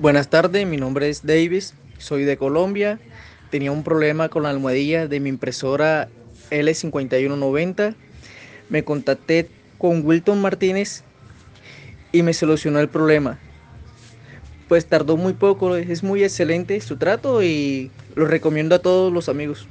Buenas tardes, mi nombre es Davis, soy de Colombia. Tenía un problema con la almohadilla de mi impresora L5190. Me contacté con Wilton Martínez y me solucionó el problema. Pues tardó muy poco, es muy excelente su trato y lo recomiendo a todos los amigos.